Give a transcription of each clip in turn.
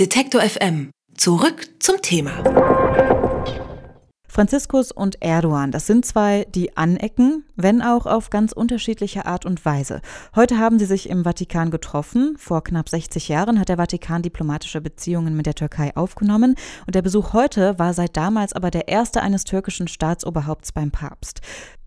Detektor FM. Zurück zum Thema. Franziskus und Erdogan, das sind zwei, die anecken, wenn auch auf ganz unterschiedliche Art und Weise. Heute haben sie sich im Vatikan getroffen. Vor knapp 60 Jahren hat der Vatikan diplomatische Beziehungen mit der Türkei aufgenommen und der Besuch heute war seit damals aber der erste eines türkischen Staatsoberhaupts beim Papst.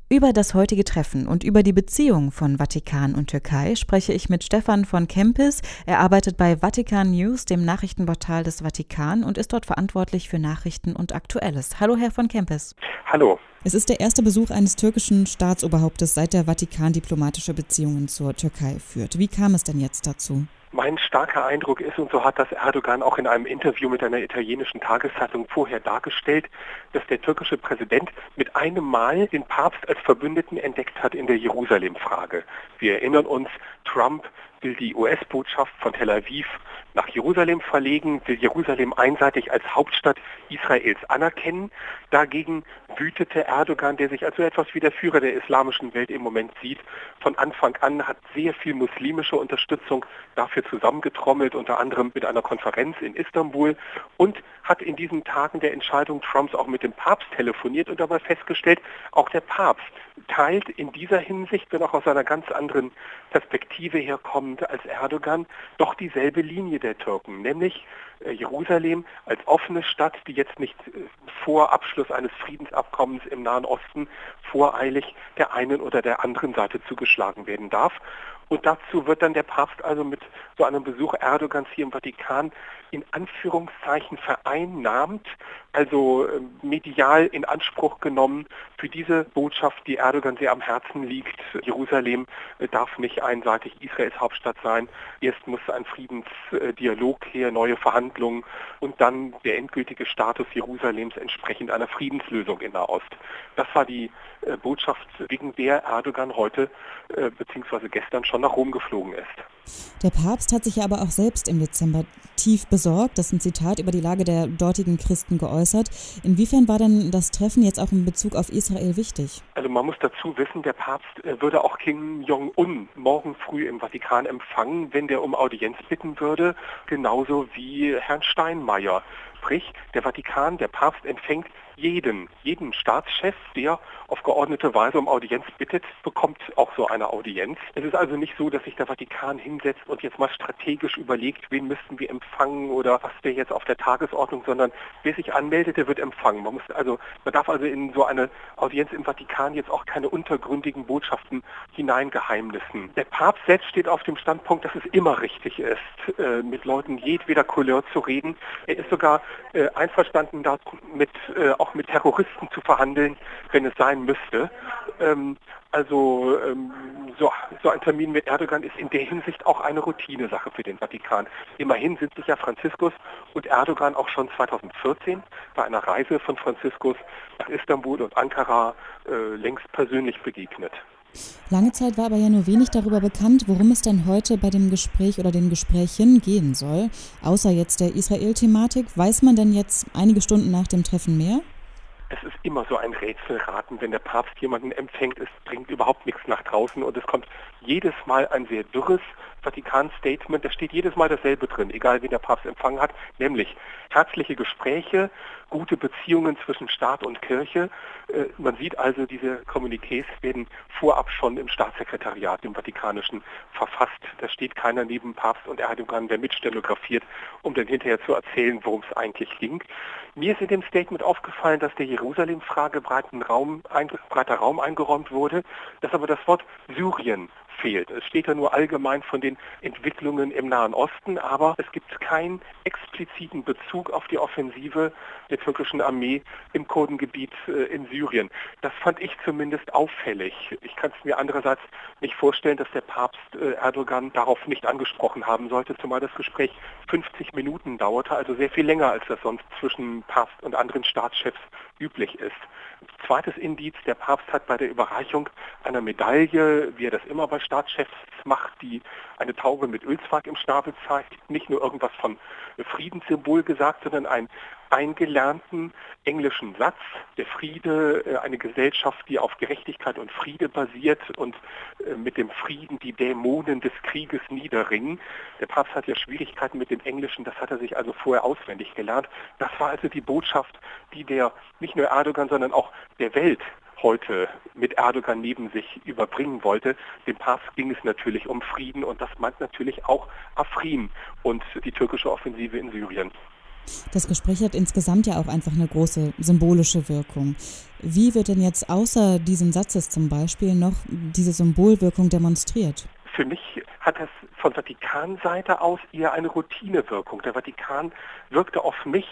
Über das heutige Treffen und über die Beziehung von Vatikan und Türkei spreche ich mit Stefan von Kempis. Er arbeitet bei Vatikan News, dem Nachrichtenportal des Vatikan, und ist dort verantwortlich für Nachrichten und Aktuelles. Hallo, Herr von Kempis. Hallo. Es ist der erste Besuch eines türkischen Staatsoberhauptes, seit der Vatikan diplomatische Beziehungen zur Türkei führt. Wie kam es denn jetzt dazu? Mein starker Eindruck ist, und so hat das Erdogan auch in einem Interview mit einer italienischen Tageszeitung vorher dargestellt, dass der türkische Präsident mit einem Mal den Papst als Verbündeten entdeckt hat in der Jerusalem-Frage. Wir erinnern uns, Trump will die US-Botschaft von Tel Aviv nach Jerusalem verlegen, will Jerusalem einseitig als Hauptstadt Israels anerkennen. Dagegen wütete Erdogan, der sich als so etwas wie der Führer der islamischen Welt im Moment sieht, von Anfang an hat sehr viel muslimische Unterstützung dafür zusammengetrommelt, unter anderem mit einer Konferenz in Istanbul und hat in diesen Tagen der Entscheidung Trumps auch mit dem Papst telefoniert und dabei festgestellt, auch der Papst teilt in dieser Hinsicht, wenn auch aus einer ganz anderen Perspektive herkommend als Erdogan, doch dieselbe Linie der Türken, nämlich Jerusalem als offene Stadt, die jetzt nicht äh, vor Abschluss eines Friedensabkommens im Nahen Osten voreilig der einen oder der anderen Seite zugeschlagen werden darf. Und dazu wird dann der Papst also mit so einem Besuch Erdogans hier im Vatikan in Anführungszeichen vereinnahmt, also ähm, medial in Anspruch genommen für diese Botschaft, die Erdogan sehr am Herzen liegt. Jerusalem äh, darf nicht einseitig Israels Hauptstadt sein. Erst muss ein Friedensdialog her, neue Verhandlungen und dann der endgültige Status Jerusalems entsprechend einer Friedenslösung in Nahost. Das war die äh, Botschaft, wegen der Erdogan heute äh, bzw. gestern schon nach Rom geflogen ist. Der Papst hat sich ja aber auch selbst im Dezember tief besorgt, das ist ein Zitat, über die Lage der dortigen Christen geäußert. Inwiefern war denn das Treffen jetzt auch in Bezug auf Israel wichtig? Also man muss dazu wissen, der Papst äh, würde auch Kim Jong-un morgen früh im Vatikan empfangen, wenn der um Audienz bitten würde, genauso wie Herrn Steinmeier. Sprich, der Vatikan, der Papst empfängt jeden, jeden Staatschef, der auf geordnete Weise um Audienz bittet, bekommt auch so eine Audienz. Es ist also nicht so, dass sich der Vatikan hinsetzt und jetzt mal strategisch überlegt, wen müssten wir empfangen oder was wäre jetzt auf der Tagesordnung, sondern wer sich anmeldet, der wird empfangen. Man muss also, man darf also in so eine Audienz im Vatikan jetzt auch keine untergründigen Botschaften hineingeheimnissen. Der Papst selbst steht auf dem Standpunkt, dass es immer richtig ist, äh, mit Leuten jedweder Couleur zu reden. Er ist sogar äh, einverstanden damit, äh, auch mit Terroristen zu verhandeln, wenn es sein müsste. Ähm, also ähm, so, so ein Termin mit Erdogan ist in der Hinsicht auch eine Routinesache für den Vatikan. Immerhin sind sich ja Franziskus und Erdogan auch schon 2014 bei einer Reise von Franziskus nach Istanbul und Ankara äh, längst persönlich begegnet. Lange Zeit war aber ja nur wenig darüber bekannt, worum es denn heute bei dem Gespräch oder den Gesprächen gehen soll. Außer jetzt der Israel-Thematik. Weiß man denn jetzt einige Stunden nach dem Treffen mehr? Es ist immer so ein Rätselraten, wenn der Papst jemanden empfängt, es bringt überhaupt nichts nach draußen und es kommt jedes Mal ein sehr dürres Vatikan-Statement, da steht jedes Mal dasselbe drin, egal wen der Papst empfangen hat, nämlich herzliche Gespräche, gute Beziehungen zwischen Staat und Kirche. Äh, man sieht also, diese Kommuniqués werden vorab schon im Staatssekretariat, im Vatikanischen, verfasst. Da steht keiner neben Papst und Erdogan, der mitstenografiert, um dann hinterher zu erzählen, worum es eigentlich ging. Mir ist in dem Statement aufgefallen, dass der Jerusalem-Frage breiter Raum eingeräumt wurde, dass aber das Wort Syrien fehlt. Es steht ja nur allgemein von den Entwicklungen im Nahen Osten, aber es gibt keinen expliziten Bezug auf die Offensive der türkischen Armee im Kurdengebiet äh, in Syrien. Das fand ich zumindest auffällig. Ich kann es mir andererseits nicht vorstellen, dass der Papst äh, Erdogan darauf nicht angesprochen haben sollte, zumal das Gespräch 50 Minuten dauerte, also sehr viel länger, als das sonst zwischen Papst und anderen Staatschefs üblich ist. Zweites Indiz, der Papst hat bei der Überreichung einer Medaille, wie er das immer bei Staatschefs macht, die eine Taube mit Ölzweig im Schnabel zeigt, nicht nur irgendwas von Friedenssymbol gesagt, sondern einen eingelernten englischen Satz, der Friede, äh, eine Gesellschaft, die auf Gerechtigkeit und Friede basiert und äh, mit dem Frieden die Dämonen des Krieges niederringen. Der Papst hat ja Schwierigkeiten mit dem Englischen, das hat er sich also vorher auswendig gelernt. Das war also die Botschaft, die der nicht nur Erdogan, sondern auch der Welt heute mit Erdogan neben sich überbringen wollte. Dem Papst ging es natürlich um Frieden und das meint natürlich auch Afrin und die türkische Offensive in Syrien. Das Gespräch hat insgesamt ja auch einfach eine große symbolische Wirkung. Wie wird denn jetzt außer diesem Satzes zum Beispiel noch diese Symbolwirkung demonstriert? Für mich hat das von Vatikanseite aus eher eine Routinewirkung. Der Vatikan wirkte auf mich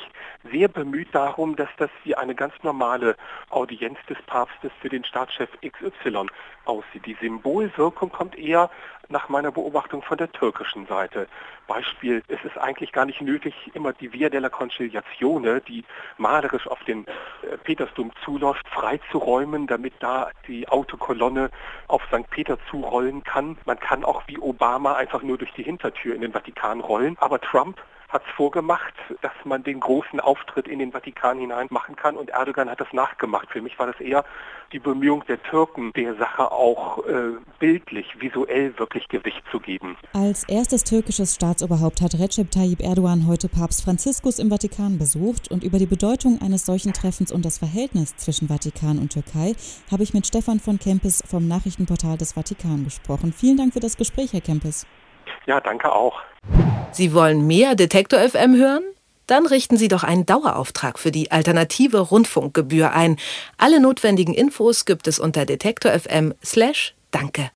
sehr bemüht darum, dass das wie eine ganz normale Audienz des Papstes für den Staatschef XY aussieht. Die Symbolwirkung kommt eher nach meiner Beobachtung von der türkischen Seite. Beispiel, es ist eigentlich gar nicht nötig, immer die Via della Conciliazione, die malerisch auf den äh, Petersdom zuläuft, freizuräumen, damit da die Autokolonne auf St. Peter zurollen kann. Man kann auch wie Obama einfach nur durch die Hintertür in den Vatikan rollen. Aber Trump hat es vorgemacht, dass man den großen Auftritt in den Vatikan hinein machen kann und Erdogan hat das nachgemacht. Für mich war das eher die Bemühung der Türken, der Sache auch äh, bildlich, visuell wirklich Gewicht zu geben. Als erstes türkisches Staatsoberhaupt hat Recep Tayyip Erdogan heute Papst Franziskus im Vatikan besucht und über die Bedeutung eines solchen Treffens und das Verhältnis zwischen Vatikan und Türkei habe ich mit Stefan von Kempis vom Nachrichtenportal des Vatikan gesprochen. Vielen Dank für das Gespräch, Herr Kempis. Ja, danke auch. Sie wollen mehr Detektor FM hören? Dann richten Sie doch einen Dauerauftrag für die alternative Rundfunkgebühr ein. Alle notwendigen Infos gibt es unter detektor.fm/danke.